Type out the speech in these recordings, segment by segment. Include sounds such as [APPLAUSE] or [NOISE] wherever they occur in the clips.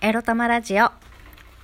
エロ玉ラジオ。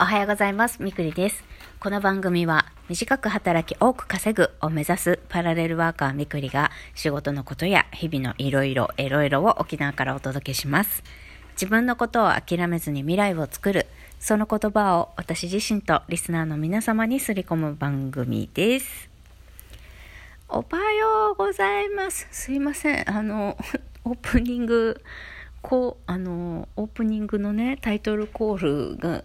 おはようございます。みくりです。この番組は短く働き多く稼ぐを目指すパラレルワーカーみくりが仕事のことや日々のいろいろエロエロを沖縄からお届けします。自分のことを諦めずに未来を作る、その言葉を私自身とリスナーの皆様にすり込む番組です。おはようございます。すいません。あの、[LAUGHS] オープニング、こう、あの、オープニングのね、タイトルコールが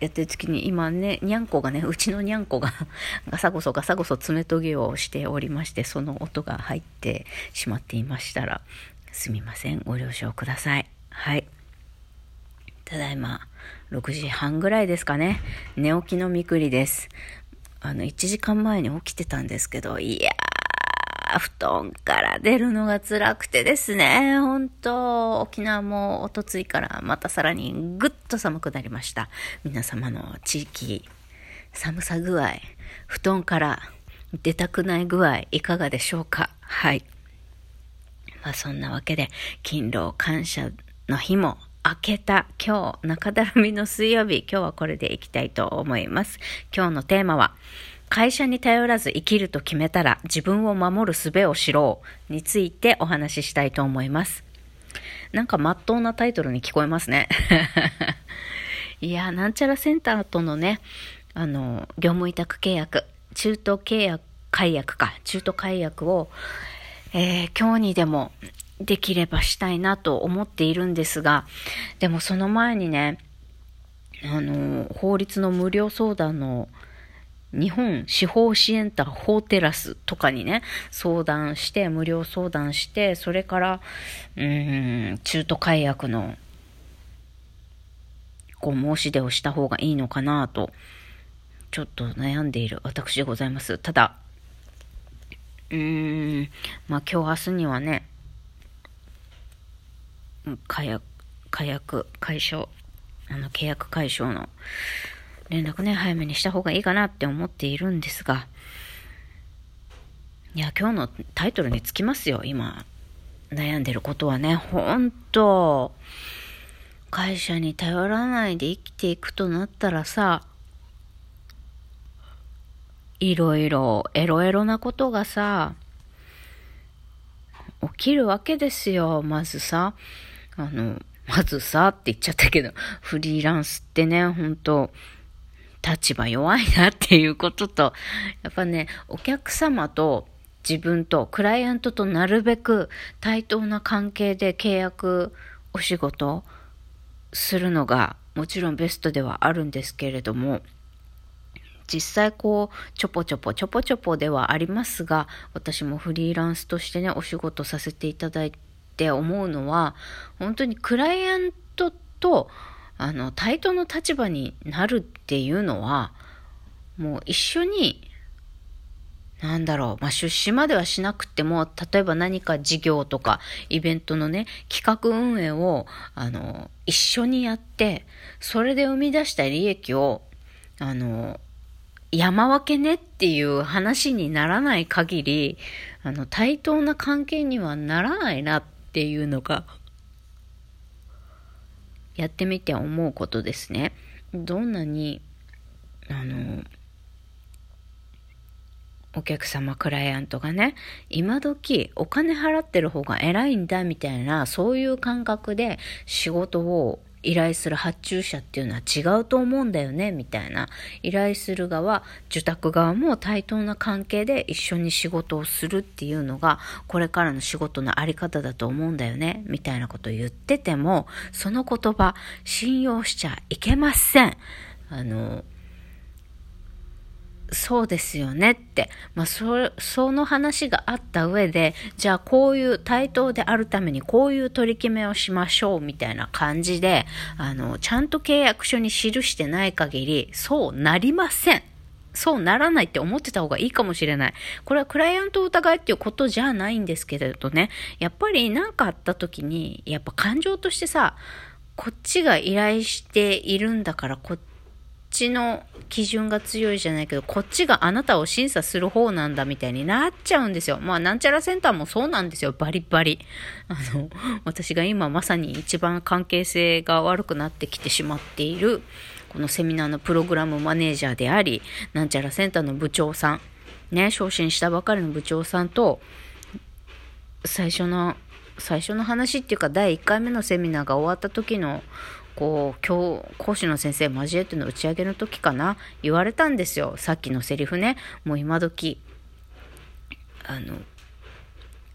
やってる時に、今ね、にゃんこがね、うちのにゃんこが [LAUGHS] ガサゴソガサゴソ爪研ぎをしておりまして、その音が入ってしまっていましたら、すみません。ご了承ください。はい。ただいま、6時半ぐらいですかね。寝起きのみくりです。あの、1時間前に起きてたんですけど、いやー、布団から出るのが辛くてですね、本当沖縄もおとついからまたさらにぐっと寒くなりました。皆様の地域、寒さ具合、布団から出たくない具合、いかがでしょうか？はい。まあそんなわけで、勤労感謝の日も明けた今日、中だるみの水曜日、今日はこれでいきたいと思います。今日のテーマは、会社に頼らず生きると決めたら自分を守る術を知ろうについてお話ししたいと思います。なんか真っ当なタイトルに聞こえますね。[LAUGHS] いや、なんちゃらセンターとのね、あの、業務委託契約、中途契約、解約か、中途解約を、えー今日にでもできればしたいなと思っているんですが、でもその前にね、あの、法律の無料相談の日本司法支援ター法テラスとかにね、相談して、無料相談して、それから、うん、中途解約の、こう、申し出をした方がいいのかなと、ちょっと悩んでいる私でございます。ただ、うーん、まあ今日明日にはね、解約、解約、解消、あの、契約解消の連絡ね、早めにした方がいいかなって思っているんですが、いや、今日のタイトルにつきますよ、今、悩んでることはね、本当会社に頼らないで生きていくとなったらさ、いろいろエロエロなことがさ、起きるわけですよ。まずさ、あの、まずさって言っちゃったけど、フリーランスってね、本当。立場弱いなっていうことと、やっぱね、お客様と自分とクライアントとなるべく対等な関係で契約お仕事するのがもちろんベストではあるんですけれども、実際こうちょぽちょぽちょぽちょぽではありますが私もフリーランスとしてねお仕事させていただいて思うのは本当にクライアントとあの対等の立場になるっていうのはもう一緒になんだろう、まあ、出資まではしなくても、例えば何か事業とかイベントのね、企画運営を、あの、一緒にやって、それで生み出した利益を、あの、山分けねっていう話にならない限り、あの、対等な関係にはならないなっていうのが、やってみて思うことですね。どんなに、あの、お客様、クライアントがね、今時お金払ってる方が偉いんだみたいな、そういう感覚で仕事を依頼する発注者っていうのは違うと思うんだよね、みたいな。依頼する側、受託側も対等な関係で一緒に仕事をするっていうのが、これからの仕事の在り方だと思うんだよね、みたいなことを言ってても、その言葉、信用しちゃいけません。あの、そうですよねって、まあ、そその話があった上でじゃあこういう対等であるためにこういう取り決めをしましょうみたいな感じであのちゃんと契約書に記してない限りそうなりません。そうならないって思ってた方がいいかもしれない。これはクライアントを疑いっていうことじゃないんですけれどね。やっぱり何かあった時に、やっぱ感情としてさ、こっちが依頼しているんだからこっちの基準が強いじゃないけど、こっちがあなたを審査する方なんだみたいになっちゃうんですよ。まあ、なんちゃらセンターもそうなんですよ。バリバリ。[LAUGHS] あの、私が今まさに一番関係性が悪くなってきてしまっている、このセミナーのプログラムマネージャーであり、なんちゃらセンターの部長さん、ね、昇進したばかりの部長さんと、最初の、最初の話っていうか、第1回目のセミナーが終わった時のこう今日講師の先生交えての打ち上げの時かな言われたんですよさっきのセリフねもう今時あの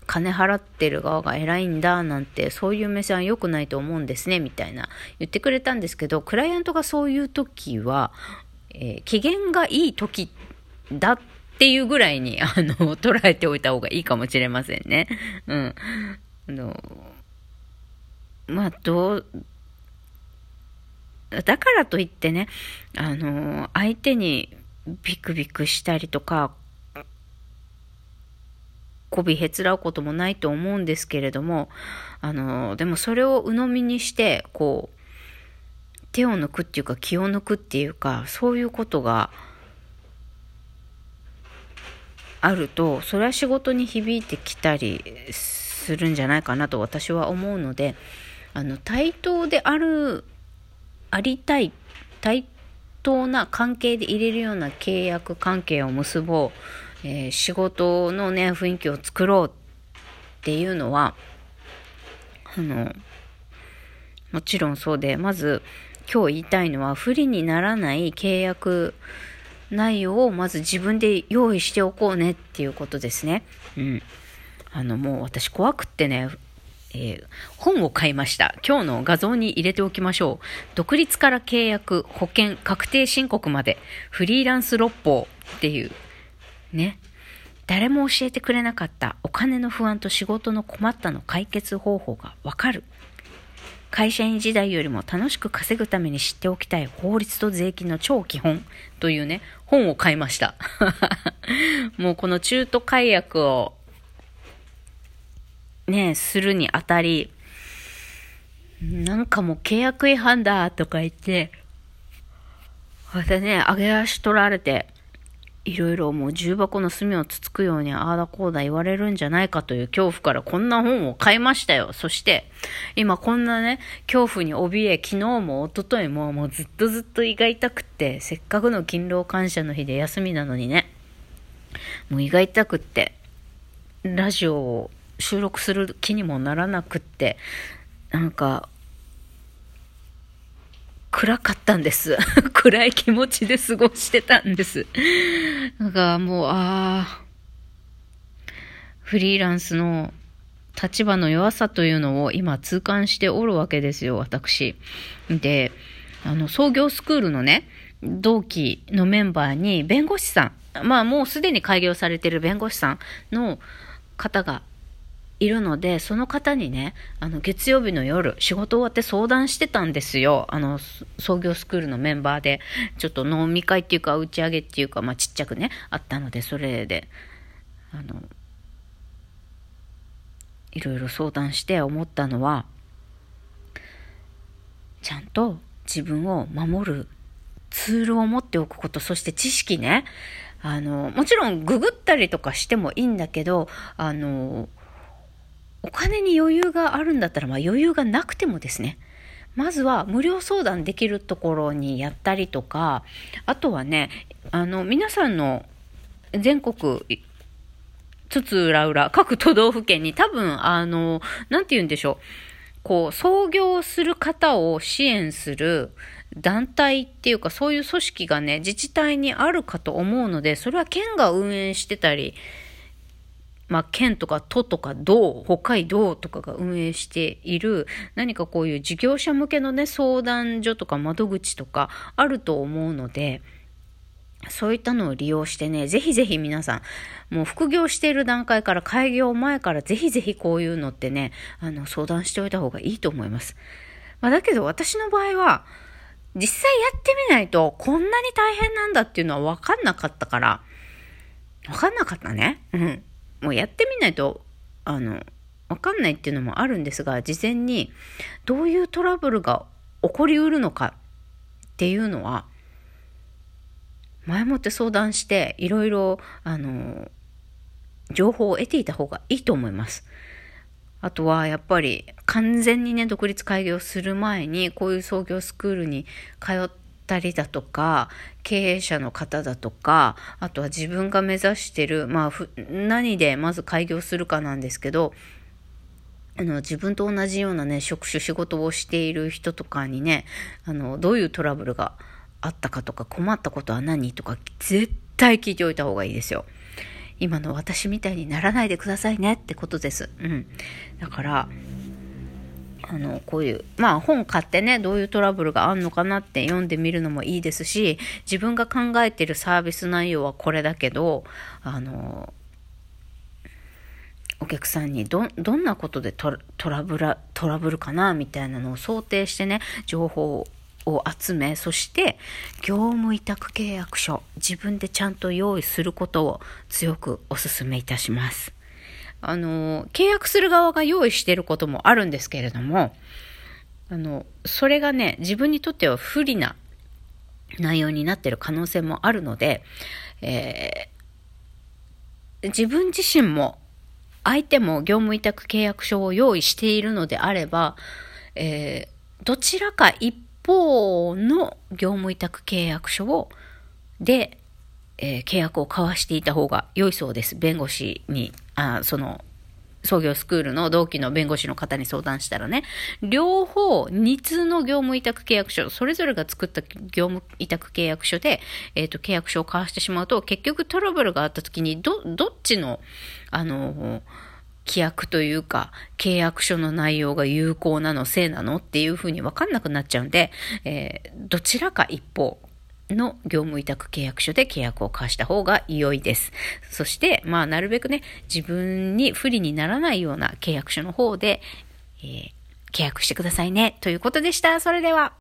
金払ってる側が偉いんだなんてそういう目線は良くないと思うんですねみたいな言ってくれたんですけどクライアントがそういう時は、えー、機嫌がいい時だっていうぐらいにあの [LAUGHS] 捉えておいた方がいいかもしれませんね。うん。あのまあどうだからといってね、あの、相手にビクビクしたりとか、こびへつらうこともないと思うんですけれども、あの、でもそれを鵜呑みにして、こう、手を抜くっていうか気を抜くっていうか、そういうことがあると、それは仕事に響いてきたりするんじゃないかなと私は思うので、あの、対等であるありたい対等な関係で入れるような契約関係を結ぼう、えー、仕事のね雰囲気を作ろうっていうのはあのもちろんそうでまず今日言いたいのは不利にならない契約内容をまず自分で用意しておこうねっていうことですね。うん。あのもう私怖くってね、えー、本を買いました。今日の画像に入れておきましょう。独立から契約、保険、確定申告まで、フリーランス六法っていう、ね。誰も教えてくれなかったお金の不安と仕事の困ったの解決方法がわかる。会社員時代よりも楽しく稼ぐために知っておきたい法律と税金の超基本というね、本を買いました。[LAUGHS] もうこの中途解約をね、するにあたり、なんかもう契約違反だとか言って、またね、上げ足取られて、いろいろもう重箱の隅をつつくようにああだこうだ言われるんじゃないかという恐怖からこんな本を買いましたよ。そして、今こんなね、恐怖に怯え、昨日も一昨日ももうずっとずっと胃が痛くって、せっかくの勤労感謝の日で休みなのにね、もう胃が痛くって、ラジオを収録する気にもならなくって、なんか、暗かったんです。[LAUGHS] 暗い気持ちで過ごしてたんです。なんかもう、ああ、フリーランスの立場の弱さというのを今痛感しておるわけですよ、私。で、あの、創業スクールのね、同期のメンバーに弁護士さん、まあもうすでに開業されてる弁護士さんの方がいるので、その方にね、あの、月曜日の夜、仕事終わって相談してたんですよ。あの、創業スクールのメンバーで、ちょっと飲み会っていうか、打ち上げっていうか、まあ、ちっちゃくね、あったので、それで、あの、いろいろ相談して思ったのは、ちゃんと自分を守るツールを持っておくこと、そして知識ね、あの、もちろんググったりとかしてもいいんだけど、あの、お金に余裕があるんだったら、まあ余裕がなくてもですね、まずは無料相談できるところにやったりとか、あとはね、あの、皆さんの全国、つつ裏裏、各都道府県に多分、あの、なんて言うんでしょう。こう、創業する方を支援する団体っていうか、そういう組織がね、自治体にあるかと思うので、それは県が運営してたりまあ、県とか都とか道、北海道とかが運営している何かこういう事業者向けのね、相談所とか窓口とかあると思うので、そういったのを利用してね、ぜひぜひ皆さん、もう副業している段階から開業前からぜひぜひこういうのってね、あの、相談しておいた方がいいと思います。まあ、だけど私の場合は、実際やってみないとこんなに大変なんだっていうのは分かんなかったから、分かんなかったね。うん。もうやってみないと、あの、わかんないっていうのもあるんですが、事前にどういうトラブルが起こりうるのかっていうのは、前もって相談して、いろいろ、あの、情報を得ていた方がいいと思います。あとはやっぱり完全にね、独立開業する前にこういう創業スクールに通っったりだとか、経営者の方だとか、あとは自分が目指してる、まあ、何でまず開業するかなんですけど、あの、自分と同じようなね、職種、仕事をしている人とかにね、あの、どういうトラブルがあったかとか、困ったことは何とか、絶対聞いておいた方がいいですよ。今の私みたいにならないでくださいねってことです。うん。だから、あの、こういう、まあ本買ってね、どういうトラブルがあんのかなって読んでみるのもいいですし、自分が考えてるサービス内容はこれだけど、あの、お客さんにど、どんなことでトラブル、トラブルかなみたいなのを想定してね、情報を集め、そして業務委託契約書、自分でちゃんと用意することを強くお勧めいたします。あの、契約する側が用意していることもあるんですけれども、あの、それがね、自分にとっては不利な内容になっている可能性もあるので、えー、自分自身も相手も業務委託契約書を用意しているのであれば、えー、どちらか一方の業務委託契約書を、で、えー、契約を交わしていた方が良いそうです。弁護士に、あその、創業スクールの同期の弁護士の方に相談したらね、両方、2通の業務委託契約書、それぞれが作った業務委託契約書で、えっ、ー、と、契約書を交わしてしまうと、結局トラブルがあった時に、ど、どっちの、あの、規約というか、契約書の内容が有効なの、せいなのっていうふうにわかんなくなっちゃうんで、えー、どちらか一方、の業務委託契約書で契約を交わした方が良いです。そして、まあ、なるべくね、自分に不利にならないような契約書の方で、えー、契約してくださいね。ということでした。それでは。